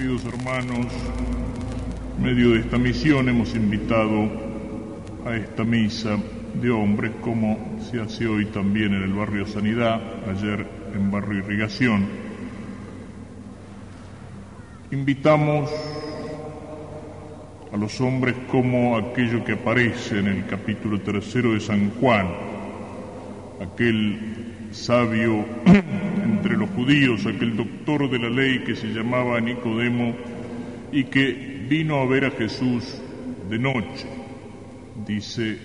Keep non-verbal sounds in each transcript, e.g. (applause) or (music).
Queridos hermanos, en medio de esta misión hemos invitado a esta misa de hombres como se hace hoy también en el barrio Sanidad, ayer en barrio Irrigación. Invitamos a los hombres como aquello que aparece en el capítulo tercero de San Juan, aquel sabio (clears throat) judíos, aquel doctor de la ley que se llamaba Nicodemo y que vino a ver a Jesús de noche, dice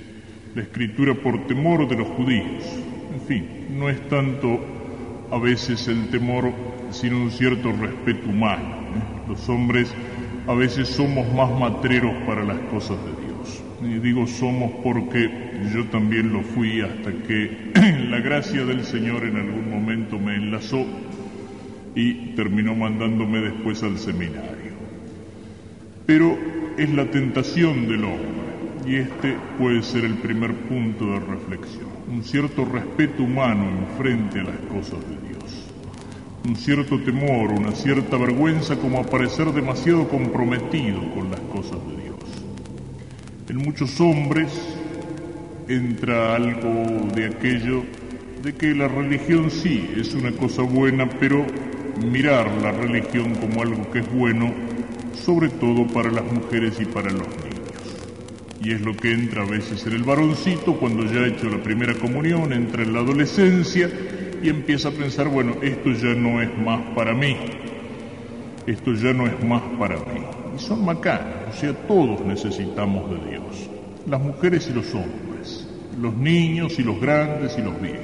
la escritura por temor de los judíos. En fin, no es tanto a veces el temor, sino un cierto respeto humano. ¿eh? Los hombres a veces somos más matreros para las cosas de. Y digo somos porque yo también lo fui hasta que (clears throat) la gracia del Señor en algún momento me enlazó y terminó mandándome después al seminario. Pero es la tentación del hombre y este puede ser el primer punto de reflexión. Un cierto respeto humano en frente a las cosas de Dios. Un cierto temor, una cierta vergüenza como aparecer demasiado comprometido con las cosas de Dios. En muchos hombres entra algo de aquello de que la religión sí es una cosa buena, pero mirar la religión como algo que es bueno, sobre todo para las mujeres y para los niños. Y es lo que entra a veces en el varoncito cuando ya ha hecho la primera comunión, entra en la adolescencia y empieza a pensar, bueno, esto ya no es más para mí, esto ya no es más para mí. Y son macanas, o sea, todos necesitamos de Dios, las mujeres y los hombres, los niños y los grandes y los viejos,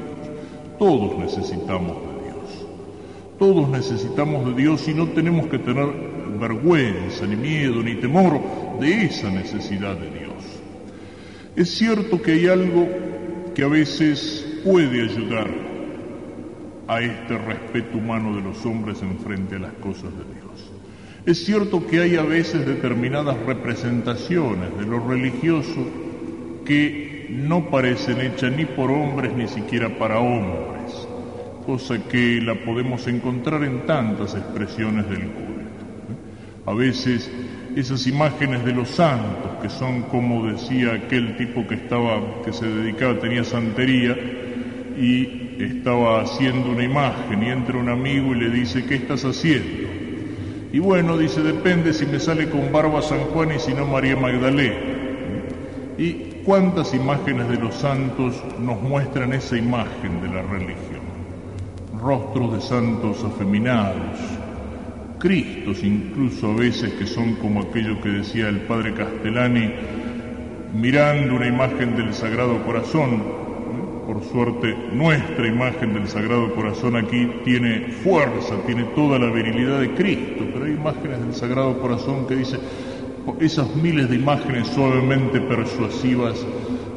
todos necesitamos de Dios, todos necesitamos de Dios y no tenemos que tener vergüenza, ni miedo, ni temor de esa necesidad de Dios. Es cierto que hay algo que a veces puede ayudar a este respeto humano de los hombres en frente a las cosas de Dios. Es cierto que hay a veces determinadas representaciones de lo religioso que no parecen hechas ni por hombres ni siquiera para hombres, cosa que la podemos encontrar en tantas expresiones del culto. A veces esas imágenes de los santos, que son como decía aquel tipo que estaba, que se dedicaba, tenía santería, y estaba haciendo una imagen, y entra un amigo y le dice, ¿qué estás haciendo? Y bueno, dice, depende si me sale con barba San Juan y si no María Magdalena. ¿Y cuántas imágenes de los santos nos muestran esa imagen de la religión? Rostros de santos afeminados, Cristos incluso a veces que son como aquello que decía el padre Castellani, mirando una imagen del Sagrado Corazón. Por suerte, nuestra imagen del Sagrado Corazón aquí tiene fuerza, tiene toda la virilidad de Cristo, pero hay imágenes del Sagrado Corazón que dice esas miles de imágenes suavemente persuasivas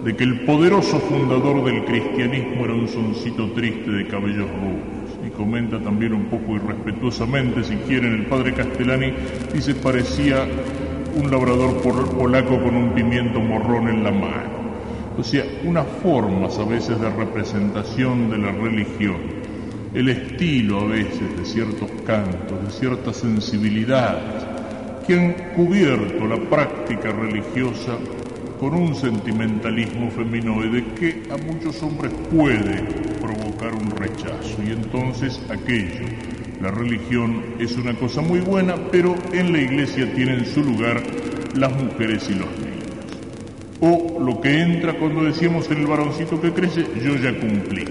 de que el poderoso fundador del cristianismo era un soncito triste de cabellos rubios y comenta también un poco irrespetuosamente, si quieren, el padre Castellani, dice parecía un labrador polaco con un pimiento morrón en la mano. O sea, unas formas a veces de representación de la religión, el estilo a veces de ciertos cantos, de ciertas sensibilidades, que han cubierto la práctica religiosa con un sentimentalismo feminoide que a muchos hombres puede provocar un rechazo. Y entonces aquello, la religión es una cosa muy buena, pero en la iglesia tienen su lugar las mujeres y los. O lo que entra cuando decíamos en el varoncito que crece, yo ya cumplí.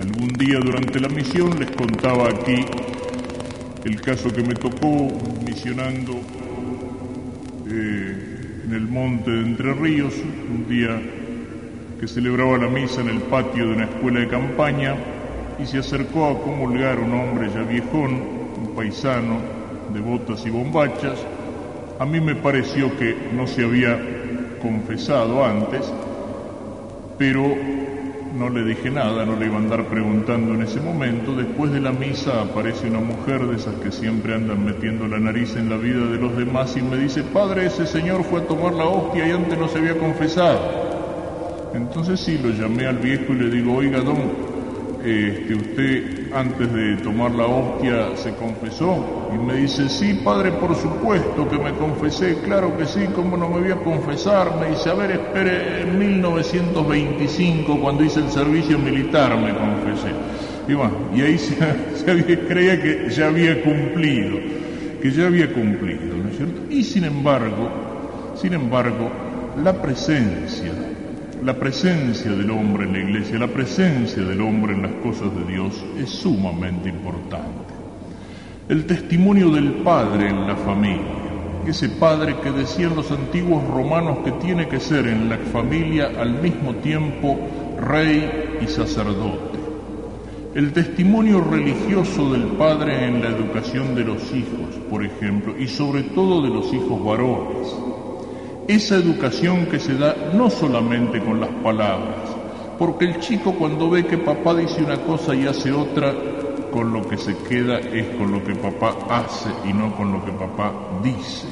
Algún día durante la misión les contaba aquí el caso que me tocó misionando. Eh, en el monte de Entre Ríos, un día que celebraba la misa en el patio de una escuela de campaña y se acercó a comulgar un hombre ya viejón, un paisano de botas y bombachas. A mí me pareció que no se había confesado antes, pero no le dije nada, no le iba a andar preguntando en ese momento. Después de la misa aparece una mujer de esas que siempre andan metiendo la nariz en la vida de los demás y me dice, padre, ese señor fue a tomar la hostia y antes no se había confesado. Entonces sí, lo llamé al viejo y le digo, oiga, don, este, usted antes de tomar la hostia se confesó y me dice, sí, padre, por supuesto que me confesé, claro que sí, ¿cómo no me voy a confesar? Me dice, a ver, espere, en 1925, cuando hice el servicio militar, me confesé. Y bueno, y ahí (laughs) se, creía que ya había cumplido, que ya había cumplido, ¿no es cierto? Y sin embargo, sin embargo, la presencia la presencia del hombre en la iglesia, la presencia del hombre en las cosas de Dios es sumamente importante. El testimonio del Padre en la familia, ese Padre que decían los antiguos romanos que tiene que ser en la familia al mismo tiempo rey y sacerdote. El testimonio religioso del Padre en la educación de los hijos, por ejemplo, y sobre todo de los hijos varones esa educación que se da no solamente con las palabras, porque el chico cuando ve que papá dice una cosa y hace otra, con lo que se queda es con lo que papá hace y no con lo que papá dice.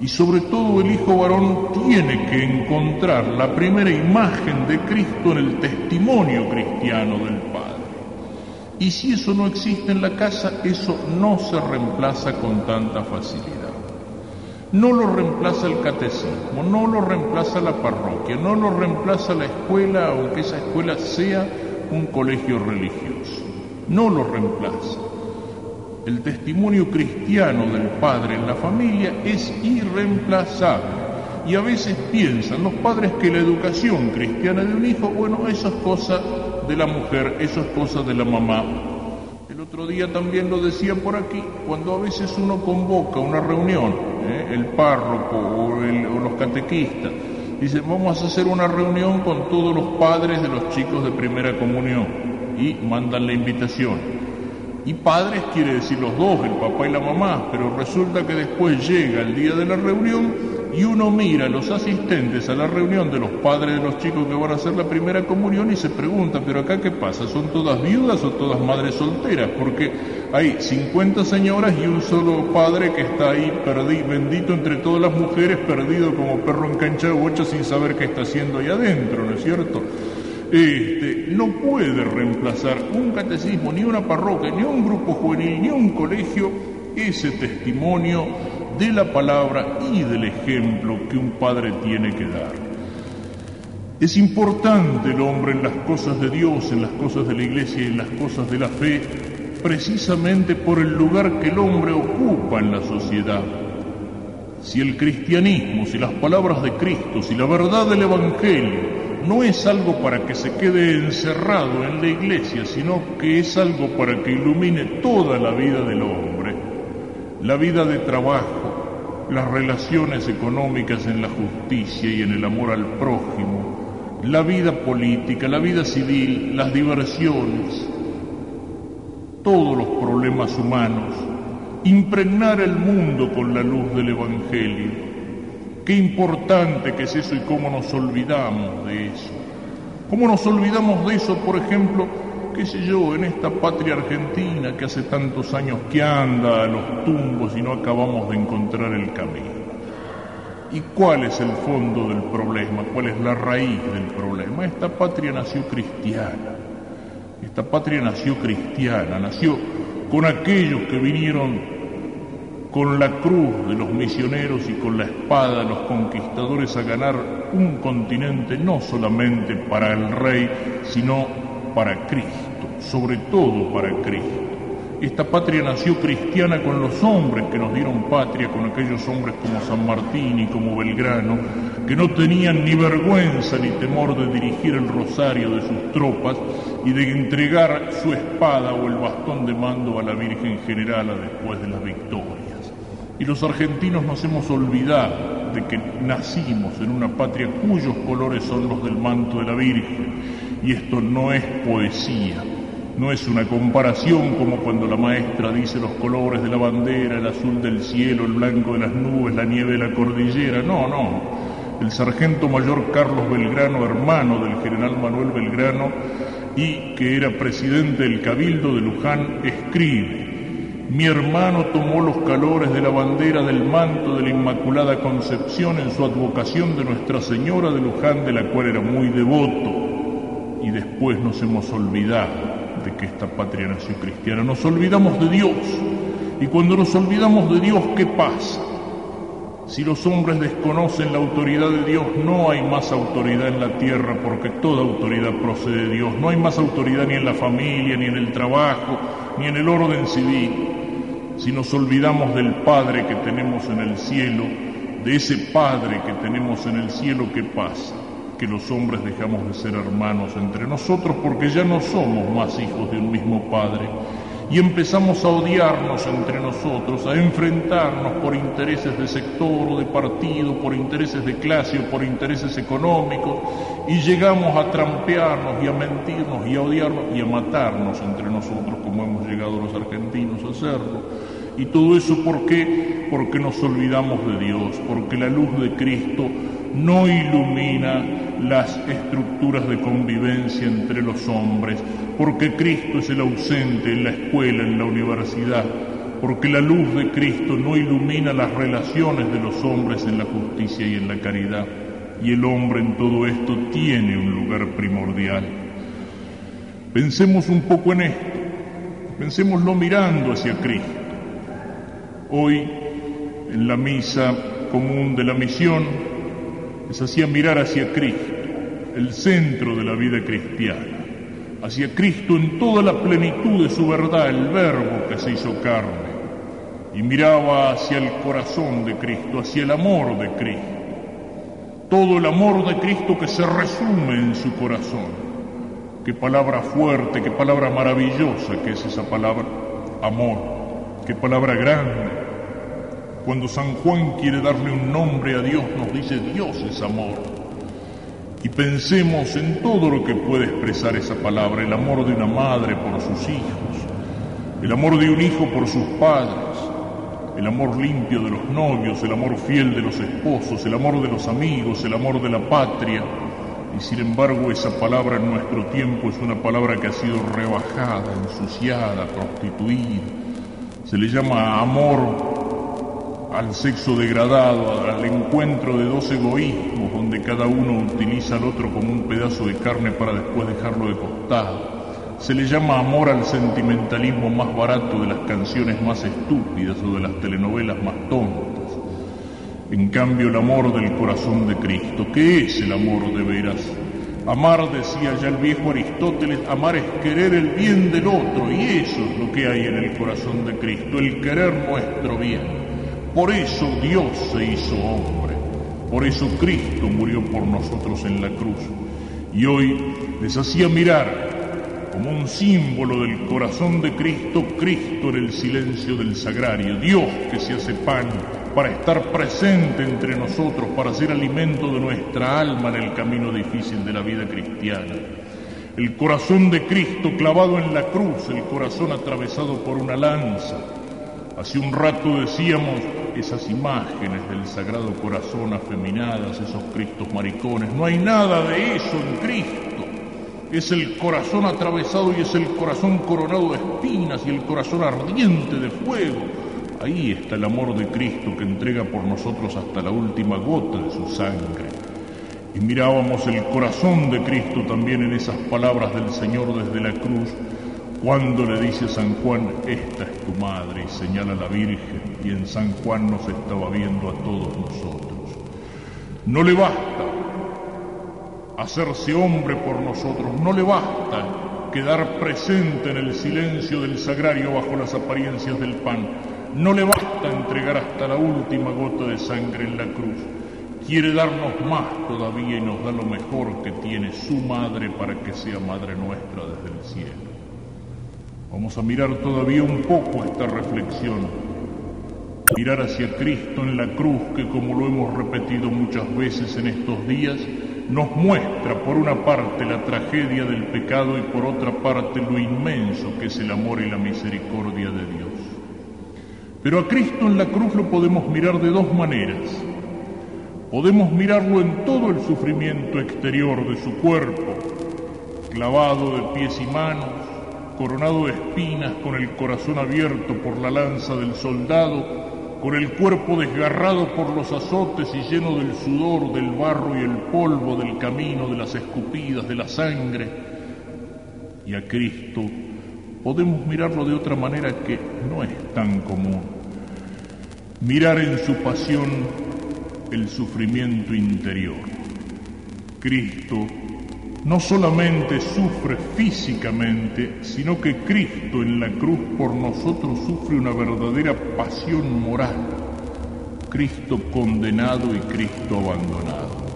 Y sobre todo el hijo varón tiene que encontrar la primera imagen de Cristo en el testimonio cristiano del Padre. Y si eso no existe en la casa, eso no se reemplaza con tanta facilidad. No lo reemplaza el catecismo, no lo reemplaza la parroquia, no lo reemplaza la escuela, aunque esa escuela sea un colegio religioso. No lo reemplaza. El testimonio cristiano del padre en la familia es irreemplazable. Y a veces piensan los padres que la educación cristiana de un hijo, bueno, eso es cosa de la mujer, eso es cosa de la mamá, otro día también lo decía por aquí, cuando a veces uno convoca una reunión, ¿eh? el párroco o, los catequistas, dice, vamos a hacer una reunión con todos los padres de los chicos de primera comunión y mandan la invitación. Y padres quiere decir los dos, el papá y la mamá, pero resulta que después llega el día de la reunión y uno mira a los asistentes a la reunión de los padres de los chicos que van a hacer la primera comunión y se pregunta, pero acá qué pasa, ¿son todas viudas o todas madres solteras? Porque hay 50 señoras y un solo padre que está ahí perdido, bendito entre todas las mujeres, perdido como perro en cancha de sin saber qué está haciendo ahí adentro, ¿no es cierto? Este, no puede reemplazar un catecismo, ni una parroquia, ni un grupo juvenil, ni un colegio, ese testimonio de la palabra y del ejemplo que un padre tiene que dar. Es importante el hombre en las cosas de Dios, en las cosas de la iglesia y en las cosas de la fe, precisamente por el lugar que el hombre ocupa en la sociedad. Si el cristianismo, si las palabras de Cristo, si la verdad del Evangelio no es algo para que se quede encerrado en la iglesia, sino que es algo para que ilumine toda la vida del hombre, la vida de trabajo, las relaciones económicas en la justicia y en el amor al prójimo, la vida política, la vida civil, las diversiones, todos los problemas humanos, impregnar el mundo con la luz del Evangelio. Qué importante que es eso y cómo nos olvidamos de eso. ¿Cómo nos olvidamos de eso, por ejemplo, qué sé yo, en esta patria argentina que hace tantos años que anda a los tumbos y no acabamos de encontrar el camino. ¿Y cuál es el fondo del problema? ¿Cuál es la raíz del problema? Esta patria nació cristiana. Esta patria nació cristiana, nació con aquellos que vinieron con la cruz de los misioneros y con la espada de los conquistadores a ganar un continente no solamente para el rey, sino para Cristo, sobre todo para Cristo. Esta patria nació cristiana con los hombres que nos dieron patria, con aquellos hombres como San Martín y como Belgrano, que no tenían ni vergüenza ni temor de dirigir el rosario de sus tropas y de entregar su espada o el bastón de mando a la Virgen Generala después de las victorias. Y los argentinos nos hemos olvidado de que nacimos en una patria cuyos colores son los del manto de la Virgen y esto no es poesía, no es una comparación como cuando la maestra dice los colores de la bandera, el azul del cielo, el blanco de las nubes, la nieve de la cordillera, no, no. El sargento mayor Carlos Belgrano, hermano del general Manuel Belgrano y que era presidente del Cabildo de Luján, escribe, mi hermano tomó los calores de la bandera del manto de la Inmaculada Concepción en su advocación de Nuestra Señora de Luján, de la cual era muy devoto y después nos hemos olvidado que esta patria nació cristiana. Nos olvidamos de Dios. Y cuando nos olvidamos de Dios, ¿qué pasa? Si los hombres desconocen la autoridad de Dios, no hay más autoridad en la tierra porque toda autoridad procede de Dios. No hay más autoridad ni en la familia, ni en el trabajo, ni en el orden civil. Si nos olvidamos del Padre que tenemos en el cielo, de ese Padre que tenemos en el cielo, ¿qué pasa? Que los hombres dejamos de ser hermanos entre nosotros porque ya no somos más hijos de un mismo Padre y empezamos a odiarnos entre nosotros, a enfrentarnos por intereses de sector o de partido, por intereses de clase o por intereses económicos, y llegamos a trampearnos y a mentirnos y a odiarnos y a matarnos entre nosotros, como hemos llegado los argentinos a hacerlo. Y todo eso ¿por qué? Porque nos olvidamos de Dios, porque la luz de Cristo no ilumina las estructuras de convivencia entre los hombres, porque Cristo es el ausente en la escuela, en la universidad, porque la luz de Cristo no ilumina las relaciones de los hombres en la justicia y en la caridad, y el hombre en todo esto tiene un lugar primordial. Pensemos un poco en esto, pensémoslo mirando hacia Cristo. Hoy, en la misa común de la misión, les hacía mirar hacia Cristo, el centro de la vida cristiana, hacia Cristo en toda la plenitud de su verdad, el verbo que se hizo carne, y miraba hacia el corazón de Cristo, hacia el amor de Cristo, todo el amor de Cristo que se resume en su corazón. Qué palabra fuerte, qué palabra maravillosa que es esa palabra, amor, qué palabra grande cuando San Juan quiere darle un nombre a Dios, nos dice Dios es amor. Y pensemos en todo lo que puede expresar esa palabra, el amor de una madre por sus hijos, el amor de un hijo por sus padres, el amor limpio de los novios, el amor fiel de los esposos, el amor de los amigos, el amor de la patria. Y sin embargo esa palabra en nuestro tiempo es una palabra que ha sido rebajada, ensuciada, prostituida. Se le llama amor al sexo degradado, al encuentro de dos egoísmos donde cada uno utiliza al otro como un pedazo de carne para después dejarlo de costado. Se le llama amor al sentimentalismo más barato de las canciones más estúpidas o de las telenovelas más tontas. En cambio, el amor del corazón de Cristo, ¿qué es el amor de veras? Amar, decía ya el viejo Aristóteles, amar es querer el bien del otro y eso es lo que hay en el corazón de Cristo, el querer nuestro bien. Por eso Dios se hizo hombre, por eso Cristo murió por nosotros en la cruz. Y hoy les hacía mirar como un símbolo del corazón de Cristo, Cristo en el silencio del sagrario, Dios que se hace pan para estar presente entre nosotros, para ser alimento de nuestra alma en el camino difícil de la vida cristiana. El corazón de Cristo clavado en la cruz, el corazón atravesado por una lanza. Hace un rato decíamos, esas imágenes del Sagrado Corazón afeminadas, esos Cristos maricones. No hay nada de eso en Cristo. Es el corazón atravesado y es el corazón coronado de espinas y el corazón ardiente de fuego. Ahí está el amor de Cristo que entrega por nosotros hasta la última gota de su sangre. Y mirábamos el corazón de Cristo también en esas palabras del Señor desde la cruz cuando le dice a San Juan, esta es tu madre, y señala a la Virgen, y en San Juan nos estaba viendo a todos nosotros. No le basta hacerse hombre por nosotros, no le basta quedar presente en el silencio del sagrario bajo las apariencias del pan, no le basta entregar hasta la última gota de sangre en la cruz. Quiere darnos más todavía y nos da lo mejor que tiene su madre para que sea madre nuestra desde el cielo. Vamos a mirar todavía un poco esta reflexión. Mirar hacia Cristo en la cruz que, como lo hemos repetido muchas veces en estos días, nos muestra por una parte la tragedia del pecado y por otra parte lo inmenso que es el amor y la misericordia de Dios. Pero a Cristo en la cruz lo podemos mirar de dos maneras. Podemos mirarlo en todo el sufrimiento exterior de su cuerpo, clavado de pies y manos, coronado de espinas, con el corazón abierto por la lanza del soldado, con el cuerpo desgarrado por los azotes y lleno del sudor, del barro y el polvo del camino, de las escupidas, de la sangre, y a Cristo, podemos mirarlo de otra manera que no es tan común. Mirar en su pasión el sufrimiento interior. Cristo no solamente sufre físicamente, sino que Cristo en la cruz por nosotros sufre una verdadera pasión moral. Cristo condenado y Cristo abandonado.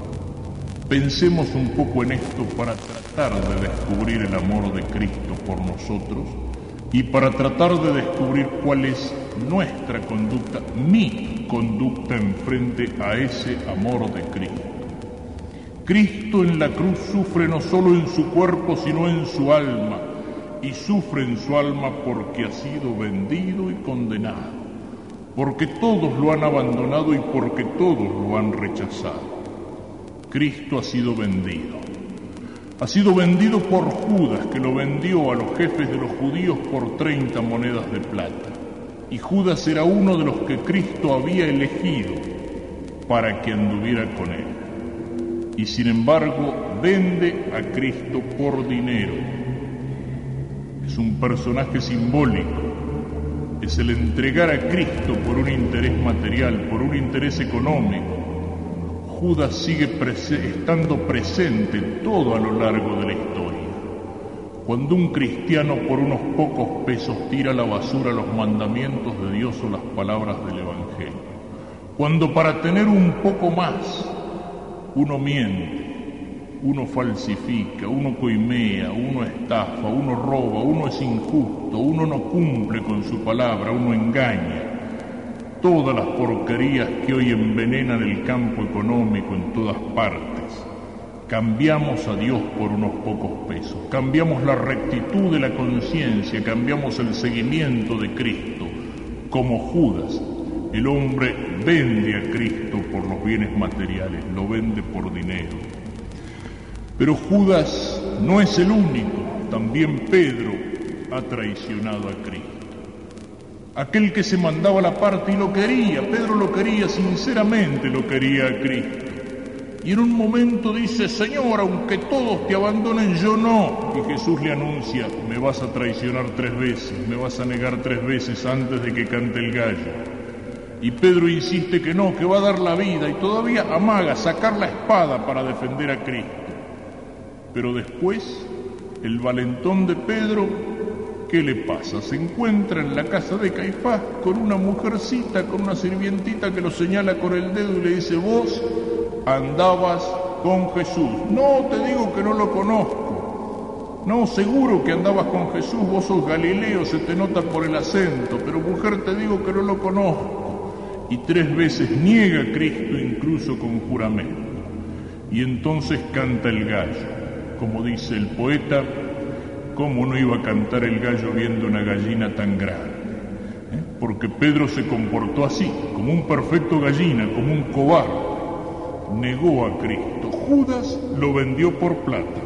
Pensemos un poco en esto para tratar de descubrir el amor de Cristo por nosotros y para tratar de descubrir cuál es nuestra conducta, mi conducta en frente a ese amor de Cristo. Cristo en la cruz sufre no solo en su cuerpo, sino en su alma, y sufre en su alma porque ha sido vendido y condenado, porque todos lo han abandonado y porque todos lo han rechazado. Cristo ha sido vendido. Ha sido vendido por Judas, que lo vendió a los jefes de los judíos por 30 monedas de plata. Y Judas era uno de los que Cristo había elegido para que anduviera con él y sin embargo vende a Cristo por dinero. Es un personaje simbólico, es el entregar a Cristo por un interés material, por un interés económico. Judas sigue estando presente todo a lo largo de la historia. Cuando un cristiano por unos pocos pesos tira a la basura los mandamientos de Dios o las palabras del Evangelio. Cuando para tener un poco más uno miente, uno falsifica, uno coimea, uno estafa, uno roba, uno es injusto, uno no cumple con su palabra, uno engaña. Todas las porquerías que hoy envenenan el campo económico en todas partes. Cambiamos a Dios por unos pocos pesos, cambiamos la rectitud de la conciencia, cambiamos el seguimiento de Cristo, como Judas el hombre vende a Cristo por los bienes materiales, lo vende por dinero. Pero Judas no es el único, también Pedro ha traicionado a Cristo. Aquel que se mandaba la parte y lo quería, Pedro lo quería, sinceramente lo quería a Cristo. Y en un momento dice, Señor, aunque todos te abandonen, yo no. Y Jesús le anuncia, me vas a traicionar tres veces, me vas a negar tres veces antes de que cante el gallo. Y Pedro insiste que no, que va a dar la vida y todavía amaga sacar la espada para defender a Cristo. Pero después, el valentón de Pedro, ¿qué le pasa? Se encuentra en la casa de Caifás con una mujercita, con una sirvientita que lo señala con el dedo y le dice, vos andabas con Jesús. No, te digo que no lo conozco. No, seguro que andabas con Jesús, vos sos Galileo, se te nota por el acento, pero mujer te digo que no lo conozco y tres veces niega a Cristo incluso con juramento. Y entonces canta el gallo. Como dice el poeta, ¿cómo no iba a cantar el gallo viendo una gallina tan grande? ¿Eh? Porque Pedro se comportó así, como un perfecto gallina, como un cobarde. Negó a Cristo. Judas lo vendió por plata.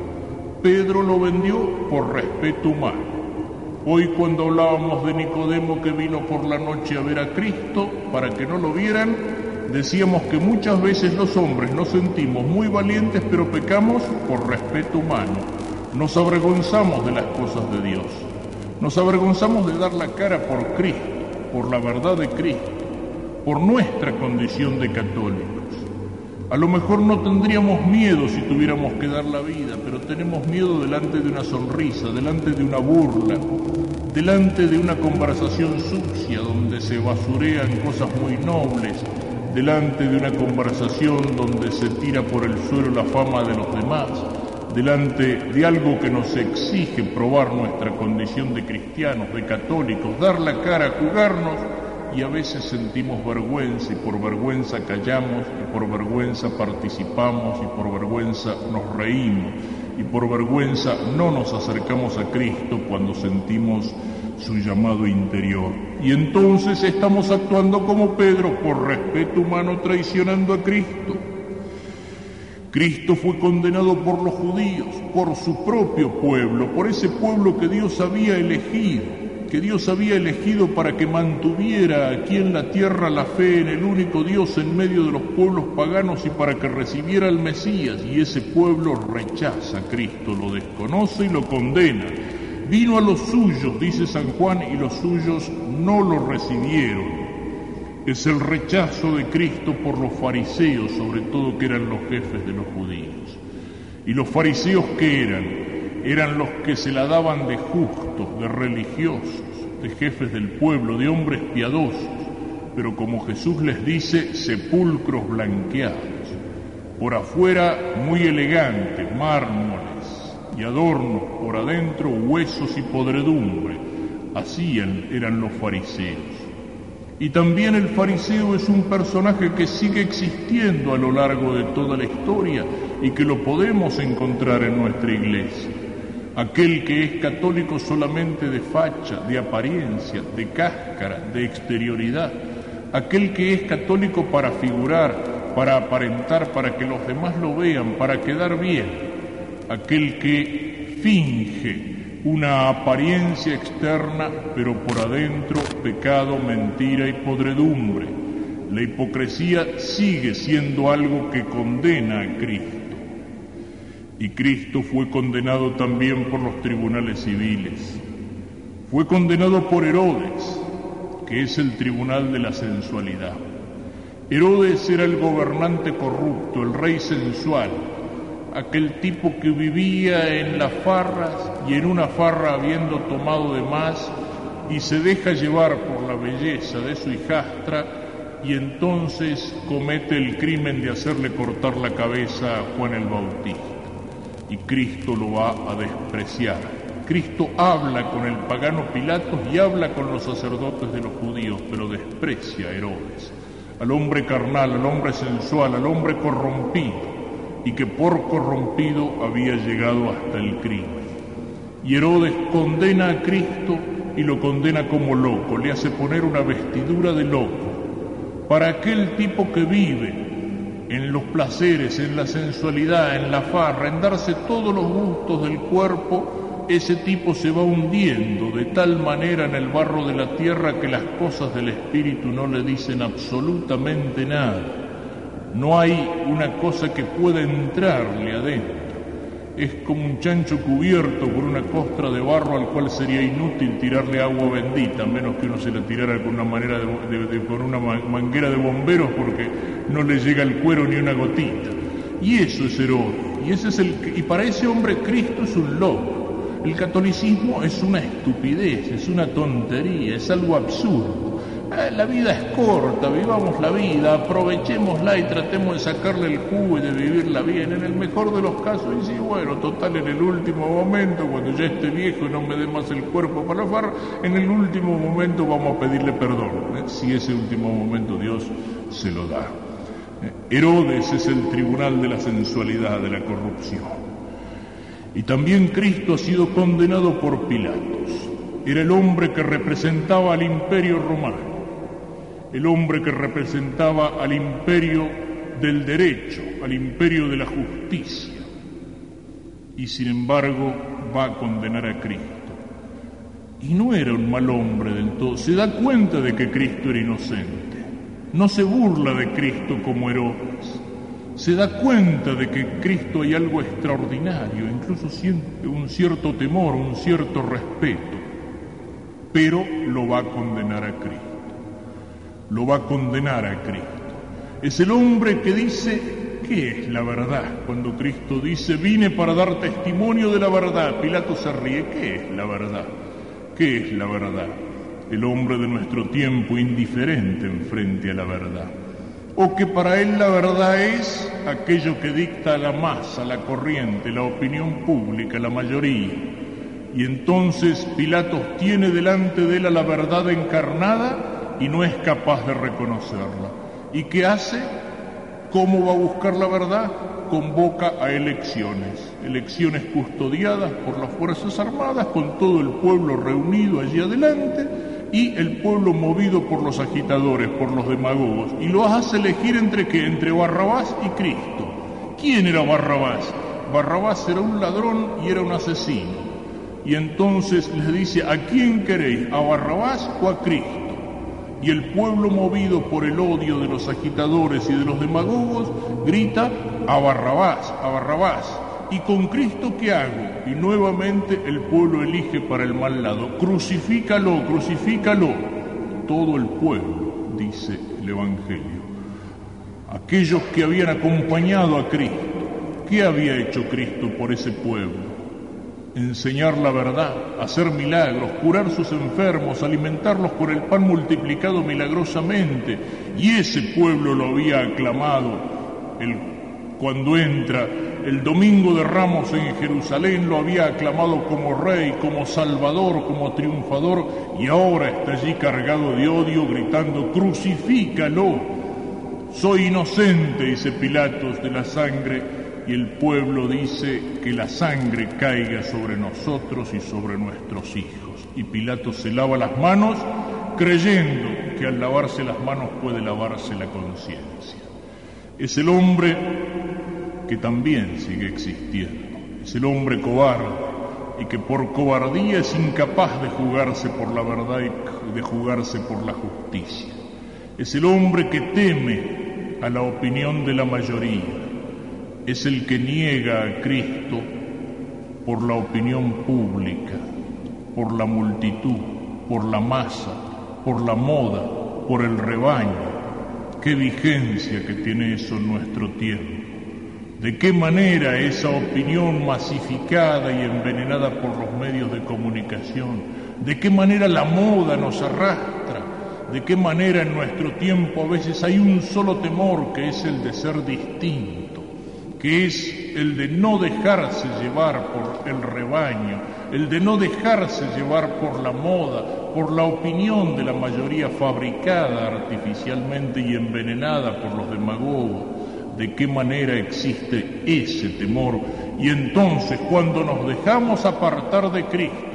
Pedro lo vendió por respeto humano. Hoy cuando hablábamos de Nicodemo que vino por la noche a ver a Cristo para que no lo vieran, decíamos que muchas veces los hombres nos sentimos muy valientes pero pecamos por respeto humano. Nos avergonzamos de las cosas de Dios. Nos avergonzamos de dar la cara por Cristo, por la verdad de Cristo, por nuestra condición de católicos. A lo mejor no tendríamos miedo si tuviéramos que dar la vida, pero tenemos miedo delante de una sonrisa, delante de una burla, delante de una conversación sucia donde se basurean cosas muy nobles, delante de una conversación donde se tira por el suelo la fama de los demás, delante de algo que nos exige probar nuestra condición de cristianos, de católicos, dar la cara, jugarnos y a veces sentimos vergüenza y por vergüenza callamos y por vergüenza participamos y por vergüenza nos reímos y por vergüenza no nos acercamos a Cristo cuando sentimos su llamado interior. Y entonces estamos actuando como Pedro por respeto humano traicionando a Cristo. Cristo fue condenado por los judíos, por su propio pueblo, por ese pueblo que Dios había elegido que Dios había elegido para que mantuviera aquí en la tierra la fe en el único Dios en medio de los pueblos paganos y para que recibiera al Mesías. Y ese pueblo rechaza a Cristo, lo desconoce y lo condena. vino a los suyos, dice San Juan, y los suyos no lo recibieron. Es el rechazo de Cristo por los fariseos, sobre todo que eran los jefes de los judíos. ¿Y los fariseos qué eran? Eran los que se la daban de justos, de religiosos, de jefes del pueblo, de hombres piadosos, pero como Jesús les dice, sepulcros blanqueados. Por afuera muy elegantes, mármoles y adornos, por adentro huesos y podredumbre. Así eran los fariseos. Y también el fariseo es un personaje que sigue existiendo a lo largo de toda la historia y que lo podemos encontrar en nuestra iglesia. Aquel que es católico solamente de facha, de apariencia, de cáscara, de exterioridad. Aquel que es católico para figurar, para aparentar, para que los demás lo vean, para quedar bien. Aquel que finge una apariencia externa, pero por adentro pecado, mentira y podredumbre. La hipocresía sigue siendo algo que condena a Cristo. Y Cristo fue condenado también por los tribunales civiles. Fue condenado por Herodes, que es el tribunal de la sensualidad. Herodes era el gobernante corrupto, el rey sensual, aquel tipo que vivía en las farras y en una farra habiendo tomado de más y se deja llevar por la belleza de su hijastra y entonces comete el crimen de hacerle cortar la cabeza a Juan el Bautista. Y Cristo lo va a despreciar. Cristo habla con el pagano Pilatos y habla con los sacerdotes de los judíos, pero desprecia a Herodes, al hombre carnal, al hombre sensual, al hombre corrompido y que por corrompido había llegado hasta el crimen. Y Herodes condena a Cristo y lo condena como loco, le hace poner una vestidura de loco. Para aquel tipo que vive en los placeres, en la sensualidad, en la farra, en darse todos los gustos del cuerpo, ese tipo se va hundiendo de tal manera en el barro de la tierra que las cosas del espíritu no le dicen absolutamente nada. No hay una cosa que pueda entrarle adentro. Es como un chancho cubierto por una costra de barro al cual sería inútil tirarle agua bendita, a menos que uno se la tirara con una manera de, con una manguera de bomberos porque no le llega el cuero ni una gotita. Y eso es Herodes. Y ese es el y para ese hombre Cristo es un loco. El catolicismo es una estupidez, es una tontería, es algo absurdo. La vida es corta, vivamos la vida, aprovechémosla y tratemos de sacarle el jugo y de vivirla bien. En el mejor de los casos, y sí, bueno, total, en el último momento, cuando ya esté viejo y no me dé más el cuerpo para far, en el último momento vamos a pedirle perdón, ¿eh? si ese último momento Dios se lo da. Eh, Herodes es el tribunal de la sensualidad, de la corrupción. Y también Cristo ha sido condenado por Pilatos. Era el hombre que representaba al imperio romano el hombre que representaba al imperio del derecho, al imperio de la justicia, y sin embargo va a condenar a Cristo. Y no era un mal hombre del todo, se da cuenta de que Cristo era inocente, no se burla de Cristo como Herodes, se da cuenta de que Cristo hay algo extraordinario, incluso siente un cierto temor, un cierto respeto, pero lo va a condenar a Cristo lo va a condenar a Cristo. Es el hombre que dice, ¿qué es la verdad? Cuando Cristo dice, vine para dar testimonio de la verdad, Pilato se ríe, ¿qué es la verdad? ¿Qué es la verdad? El hombre de nuestro tiempo indiferente en frente a la verdad. O que para él la verdad es aquello que dicta la masa, la corriente, la opinión pública, la mayoría. Y entonces Pilatos tiene delante de él a la verdad encarnada y no es capaz de reconocerla. ¿Y qué hace? ¿Cómo va a buscar la verdad? Convoca a elecciones, elecciones custodiadas por las Fuerzas Armadas, con todo el pueblo reunido allí adelante y el pueblo movido por los agitadores, por los demagogos. Y lo hace elegir entre qué? Entre Barrabás y Cristo. ¿Quién era Barrabás? Barrabás era un ladrón y era un asesino. Y entonces les dice, ¿a quién queréis? ¿A Barrabás o a Cristo? Y el pueblo movido por el odio de los agitadores y de los demagogos grita a Barrabás, a Barrabás. ¿Y con Cristo qué hago? Y nuevamente el pueblo elige para el mal lado. Crucifícalo, crucifícalo. Todo el pueblo, dice el Evangelio. Aquellos que habían acompañado a Cristo. ¿Qué había hecho Cristo por ese pueblo? Enseñar la verdad, hacer milagros, curar sus enfermos, alimentarlos con el pan multiplicado milagrosamente. Y ese pueblo lo había aclamado el, cuando entra el domingo de Ramos en Jerusalén, lo había aclamado como rey, como salvador, como triunfador, y ahora está allí cargado de odio, gritando, crucifícalo. Soy inocente, dice Pilatos, de la sangre y el pueblo dice que la sangre caiga sobre nosotros y sobre nuestros hijos. Y Pilato se lava las manos creyendo que al lavarse las manos puede lavarse la conciencia. Es el hombre que también sigue existiendo. Es el hombre cobarde y que por cobardía es incapaz de jugarse por la verdad y de jugarse por la justicia. Es el hombre que teme a la opinión de la mayoría es el que niega a Cristo por la opinión pública, por la multitud, por la masa, por la moda, por el rebaño. ¿Qué vigencia que tiene eso en nuestro tiempo? ¿De qué manera esa opinión masificada y envenenada por los medios de comunicación? ¿De qué manera la moda nos arrastra? ¿De qué manera en nuestro tiempo a veces hay un solo temor que es el de ser distinto? Que es el de no dejarse llevar por el rebaño, el de no dejarse llevar por la moda, por la opinión de la mayoría fabricada artificialmente y envenenada por los demagogos. ¿De qué manera existe ese temor? Y entonces cuando nos dejamos apartar de Cristo,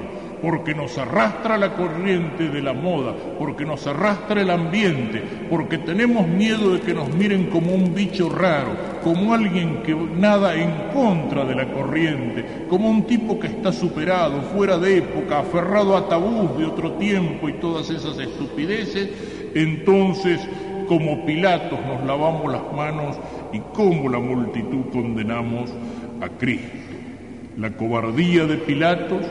porque nos arrastra la corriente de la moda, porque nos arrastra el ambiente, porque tenemos miedo de que nos miren como un bicho raro, como alguien que nada en contra de la corriente, como un tipo que está superado, fuera de época, aferrado a tabús de otro tiempo y todas esas estupideces, entonces como Pilatos nos lavamos las manos y como la multitud condenamos a Cristo. La cobardía de Pilatos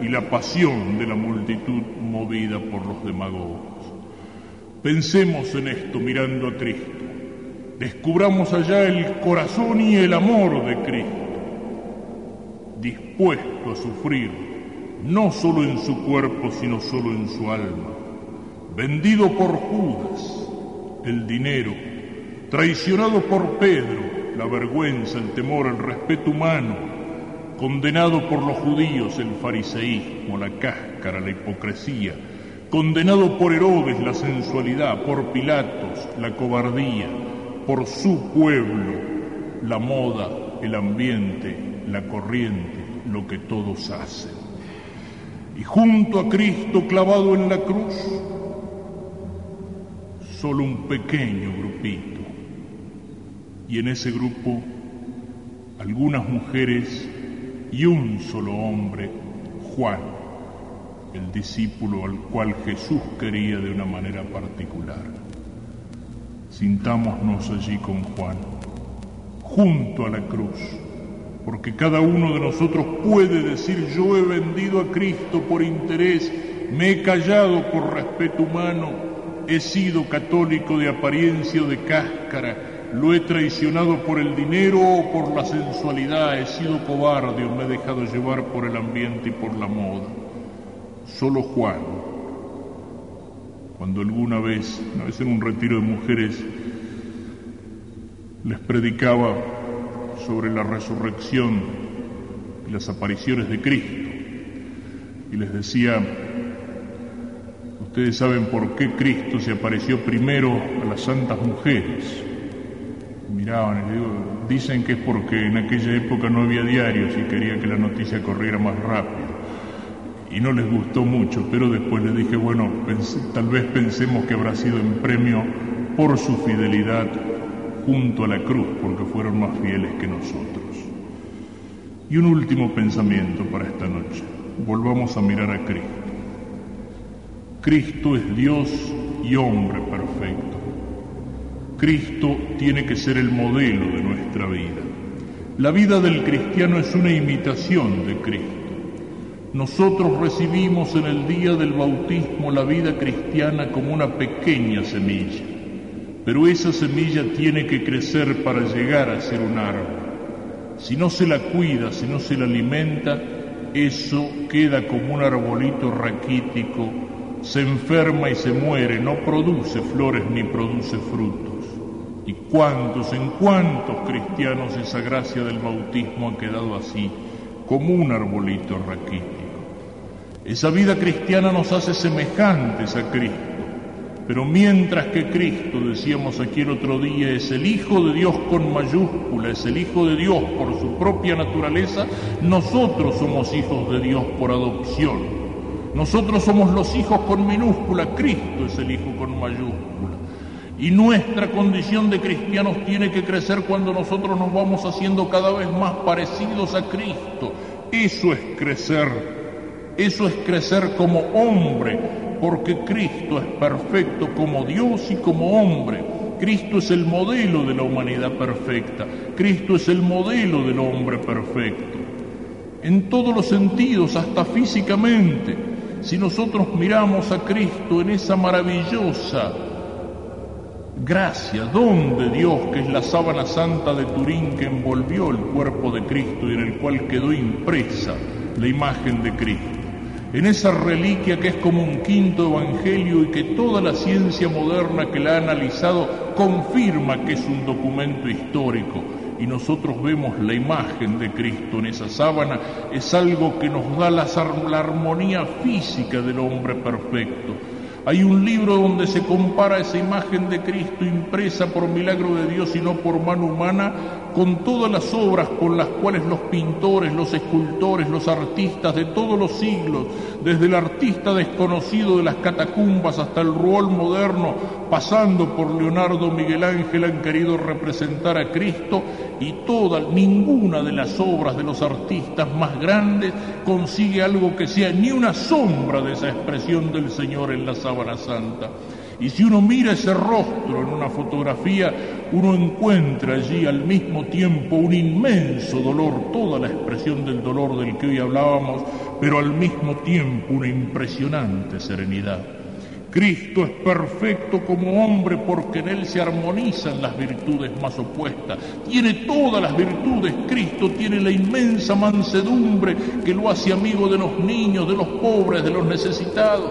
y la pasión de la multitud movida por los demagogos. Pensemos en esto mirando a Cristo. Descubramos allá el corazón y el amor de Cristo, dispuesto a sufrir, no solo en su cuerpo, sino solo en su alma. Vendido por Judas, el dinero, traicionado por Pedro, la vergüenza, el temor, el respeto humano, condenado por los judíos el fariseísmo, la cáscara, la hipocresía, condenado por Herodes la sensualidad, por Pilatos la cobardía, por su pueblo la moda, el ambiente, la corriente, lo que todos hacen. Y junto a Cristo clavado en la cruz, solo un pequeño grupito. Y en ese grupo, algunas mujeres y un solo hombre, Juan, el discípulo al cual Jesús quería de una manera particular. Sintámonos allí con Juan, junto a la cruz, porque cada uno de nosotros puede decir yo he vendido a Cristo por interés, me he callado por respeto humano, he sido católico de apariencia o de cáscara, lo he traicionado por el dinero o por la sensualidad, he sido cobarde o me he dejado llevar por el ambiente y por la moda. Solo Juan, cuando alguna vez, una vez en un retiro de mujeres, les predicaba sobre la resurrección y las apariciones de Cristo, y les decía, ustedes saben por qué Cristo se apareció primero a las santas mujeres dicen que es porque en aquella época no había diarios y quería que la noticia corriera más rápido. Y no les gustó mucho, pero después les dije, bueno, tal vez pensemos que habrá sido en premio por su fidelidad junto a la cruz, porque fueron más fieles que nosotros. Y un último pensamiento para esta noche. Volvamos a mirar a Cristo. Cristo es Dios y hombre perfecto. Cristo tiene que ser el modelo de nuestra vida. La vida del cristiano es una imitación de Cristo. Nosotros recibimos en el día del bautismo la vida cristiana como una pequeña semilla, pero esa semilla tiene que crecer para llegar a ser un árbol. Si no se la cuida, si no se la alimenta, eso queda como un arbolito raquítico, se enferma y se muere, no produce flores ni produce frutos. ¿Y cuántos, en cuántos cristianos esa gracia del bautismo ha quedado así, como un arbolito raquítico? Esa vida cristiana nos hace semejantes a Cristo, pero mientras que Cristo, decíamos aquí el otro día, es el Hijo de Dios con mayúscula, es el Hijo de Dios por su propia naturaleza, nosotros somos hijos de Dios por adopción. Nosotros somos los hijos con minúscula, Cristo es el Hijo con mayúscula. Y nuestra condición de cristianos tiene que crecer cuando nosotros nos vamos haciendo cada vez más parecidos a Cristo. Eso es crecer eso es crecer como hombre, porque Cristo es perfecto como Dios y como hombre. Cristo es el modelo de la humanidad perfecta. Cristo es el modelo del hombre perfecto. En todos los sentidos, hasta físicamente. Si nosotros miramos a Cristo en esa maravillosa gracia, don de Dios, que es la sábana santa de Turín que envolvió el cuerpo de Cristo y en el cual quedó impresa la imagen de Cristo en esa reliquia que es como un quinto evangelio y que toda la ciencia moderna que la ha analizado confirma que es un documento histórico y nosotros vemos la imagen de Cristo en esa sábana, es algo que nos da la, la armonía física del hombre perfecto. Hay un libro donde se compara esa imagen de Cristo impresa por milagro de Dios y no por mano humana con todas las obras con las cuales los pintores, los escultores, los artistas de todos los siglos, desde el artista desconocido de las catacumbas hasta el rol moderno, pasando por Leonardo Miguel Ángel, han querido representar a Cristo y toda, ninguna de las obras de los artistas más grandes consigue algo que sea ni una sombra de esa expresión del Señor en la sábana santa. Y si uno mira ese rostro en una fotografía, uno encuentra allí al mismo tiempo un inmenso dolor, toda la expresión del dolor del que hoy hablábamos, pero al mismo tiempo una impresionante serenidad. Cristo es perfecto como hombre porque en él se armonizan las virtudes más opuestas. Tiene todas las virtudes. Cristo tiene la inmensa mansedumbre que lo hace amigo de los niños, de los pobres, de los necesitados.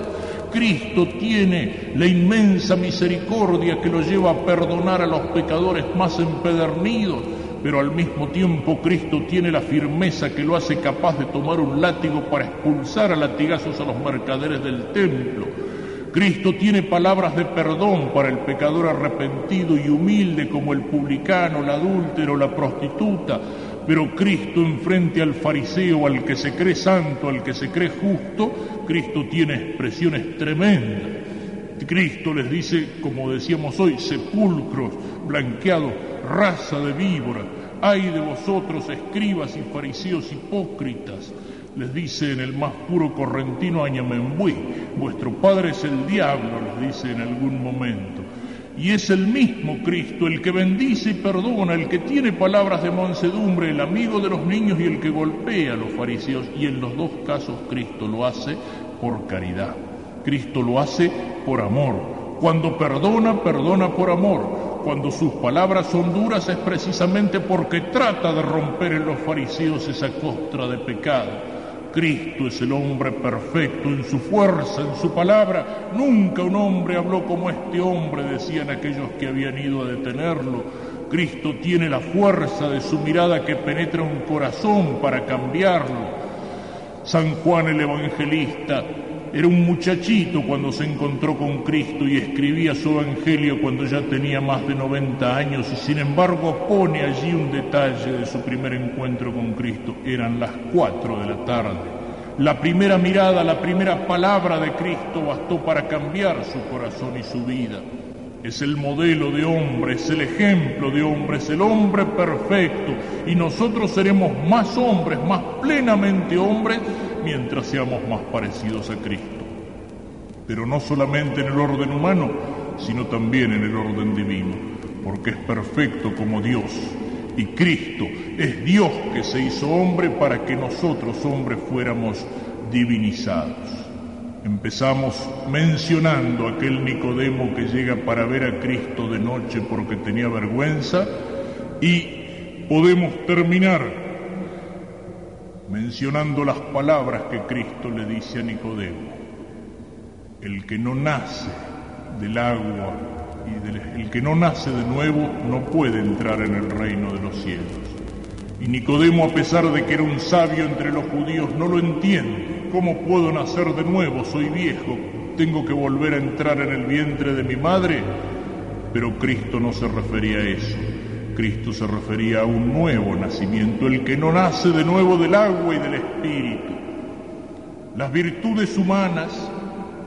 Cristo tiene la inmensa misericordia que lo lleva a perdonar a los pecadores más empedernidos, pero al mismo tiempo Cristo tiene la firmeza que lo hace capaz de tomar un látigo para expulsar a latigazos a los mercaderes del templo. Cristo tiene palabras de perdón para el pecador arrepentido y humilde como el publicano, el adúltero, la prostituta, pero Cristo enfrente al fariseo, al que se cree santo, al que se cree justo, Cristo tiene expresiones tremendas. Cristo les dice, como decíamos hoy, sepulcros blanqueados, raza de víbora, ay de vosotros, escribas y fariseos hipócritas, les dice en el más puro correntino Añamembuí, vuestro padre es el diablo, les dice en algún momento. Y es el mismo Cristo el que bendice y perdona, el que tiene palabras de mansedumbre, el amigo de los niños y el que golpea a los fariseos. Y en los dos casos Cristo lo hace por caridad. Cristo lo hace por amor. Cuando perdona, perdona por amor. Cuando sus palabras son duras es precisamente porque trata de romper en los fariseos esa costra de pecado. Cristo es el hombre perfecto en su fuerza, en su palabra. Nunca un hombre habló como este hombre, decían aquellos que habían ido a detenerlo. Cristo tiene la fuerza de su mirada que penetra un corazón para cambiarlo. San Juan el Evangelista era un muchachito cuando se encontró con Cristo y escribía su Evangelio cuando ya tenía más de 90 años y sin embargo pone allí un detalle de su primer encuentro con Cristo. Eran las 4 de la tarde. La primera mirada, la primera palabra de Cristo bastó para cambiar su corazón y su vida. Es el modelo de hombre, es el ejemplo de hombre, es el hombre perfecto. Y nosotros seremos más hombres, más plenamente hombres, mientras seamos más parecidos a Cristo. Pero no solamente en el orden humano, sino también en el orden divino, porque es perfecto como Dios. y Cristo es Dios que se hizo hombre para que nosotros hombres fuéramos divinizados. Empezamos mencionando aquel Nicodemo que llega para ver a Cristo de noche porque tenía vergüenza y podemos terminar mencionando las palabras que Cristo le dice a Nicodemo. El que no nace del agua y el que no nace de nuevo no puede entrar en el reino de los cielos. Y Nicodemo, a pesar de que era un sabio entre los judíos, no lo entiende. ¿Cómo puedo nacer de nuevo? Soy viejo. ¿Tengo que volver a entrar en el vientre de mi madre? Pero Cristo no se refería a eso. Cristo se refería a un nuevo nacimiento, el que no nace de nuevo del agua y del espíritu. Las virtudes humanas,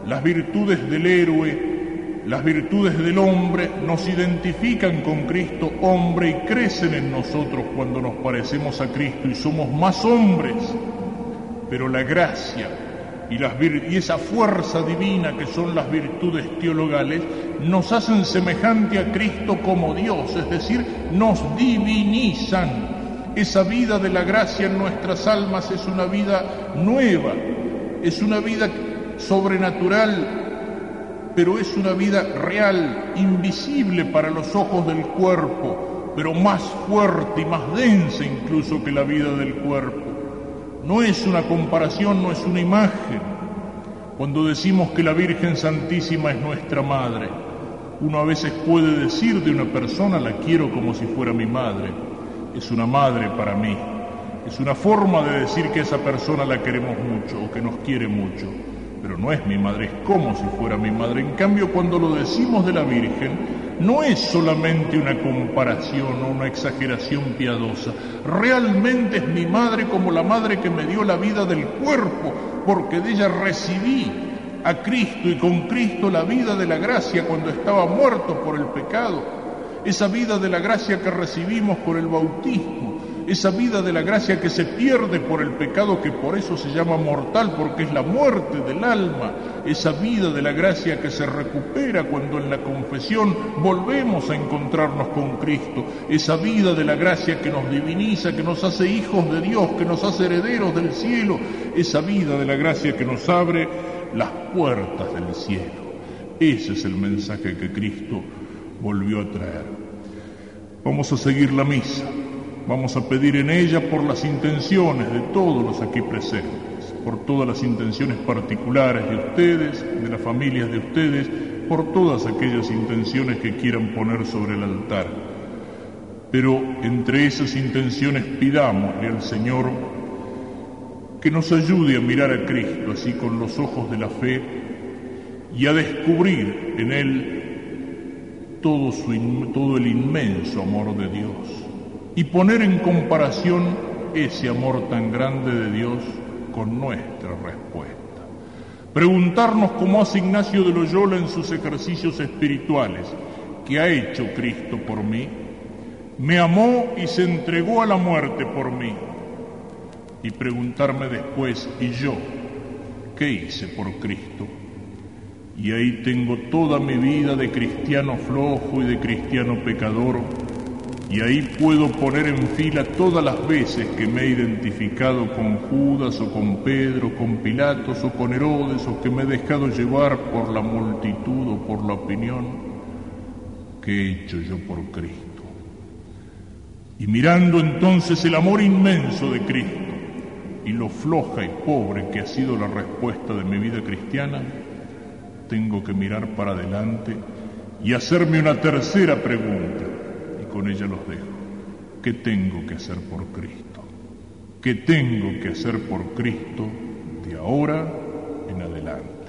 las virtudes del héroe, las virtudes del hombre nos identifican con Cristo hombre y crecen en nosotros cuando nos parecemos a Cristo y somos más hombres. Pero la gracia y, y esa fuerza divina que son las virtudes teologales nos hacen semejante a Cristo como Dios, es decir, nos divinizan. Esa vida de la gracia en nuestras almas es una vida nueva, es una vida sobrenatural pero es una vida real, invisible para los ojos del cuerpo, pero más fuerte y más densa incluso que la vida del cuerpo. No es una comparación, no es una imagen. Cuando decimos que la Virgen Santísima es nuestra madre, uno a veces puede decir de una persona, la quiero como si fuera mi madre. Es una madre para mí. Es una forma de decir que esa persona la queremos mucho o que nos quiere mucho pero no es mi madre, es como si fuera mi madre. En cambio, cuando lo decimos de la Virgen, no es solamente una comparación o una exageración piadosa, realmente es mi madre como la madre que me dio la vida del cuerpo, porque de ella recibí a Cristo y con Cristo la vida de la gracia cuando estaba muerto por el pecado, esa vida de la gracia que recibimos por el bautismo. Esa vida de la gracia que se pierde por el pecado que por eso se llama mortal, porque es la muerte del alma, esa vida de la gracia que se recupera cuando en la confesión volvemos a encontrarnos con Cristo, esa vida de la gracia que nos diviniza, que nos hace hijos de Dios, que nos hace herederos del cielo, esa vida de la gracia que nos abre las puertas del cielo. Ese es el mensaje que Cristo volvió a traer. Vamos a seguir la misa. Vamos a pedir en ella por las intenciones de todos los aquí presentes, por todas las intenciones particulares de ustedes, de las familias de ustedes, por todas aquellas intenciones que quieran poner sobre el altar. Pero entre esas intenciones pidámosle al Señor que nos ayude a mirar a Cristo así con los ojos de la fe y a descubrir en Él todo, su, todo el inmenso amor de Dios y poner en comparación ese amor tan grande de Dios con nuestra respuesta. Preguntarnos cómo hace Ignacio de Loyola en sus ejercicios espirituales, ¿qué ha hecho Cristo por mí? Me amó y se entregó a la muerte por mí. Y preguntarme después, ¿y yo qué hice por Cristo? Y ahí tengo toda mi vida de cristiano flojo y de cristiano pecador y ahí puedo poner en fila todas las veces que me he identificado con Judas o con Pedro, con Pilatos o con Herodes o que me he dejado llevar por la multitud o por la opinión que he hecho yo por Cristo. Y mirando entonces el amor inmenso de Cristo y lo floja y pobre que ha sido la respuesta de mi vida cristiana, tengo que mirar para adelante y hacerme una tercera pregunta con ella los dejo. ¿Qué tengo que hacer por Cristo? ¿Qué tengo que hacer por Cristo de ahora en adelante?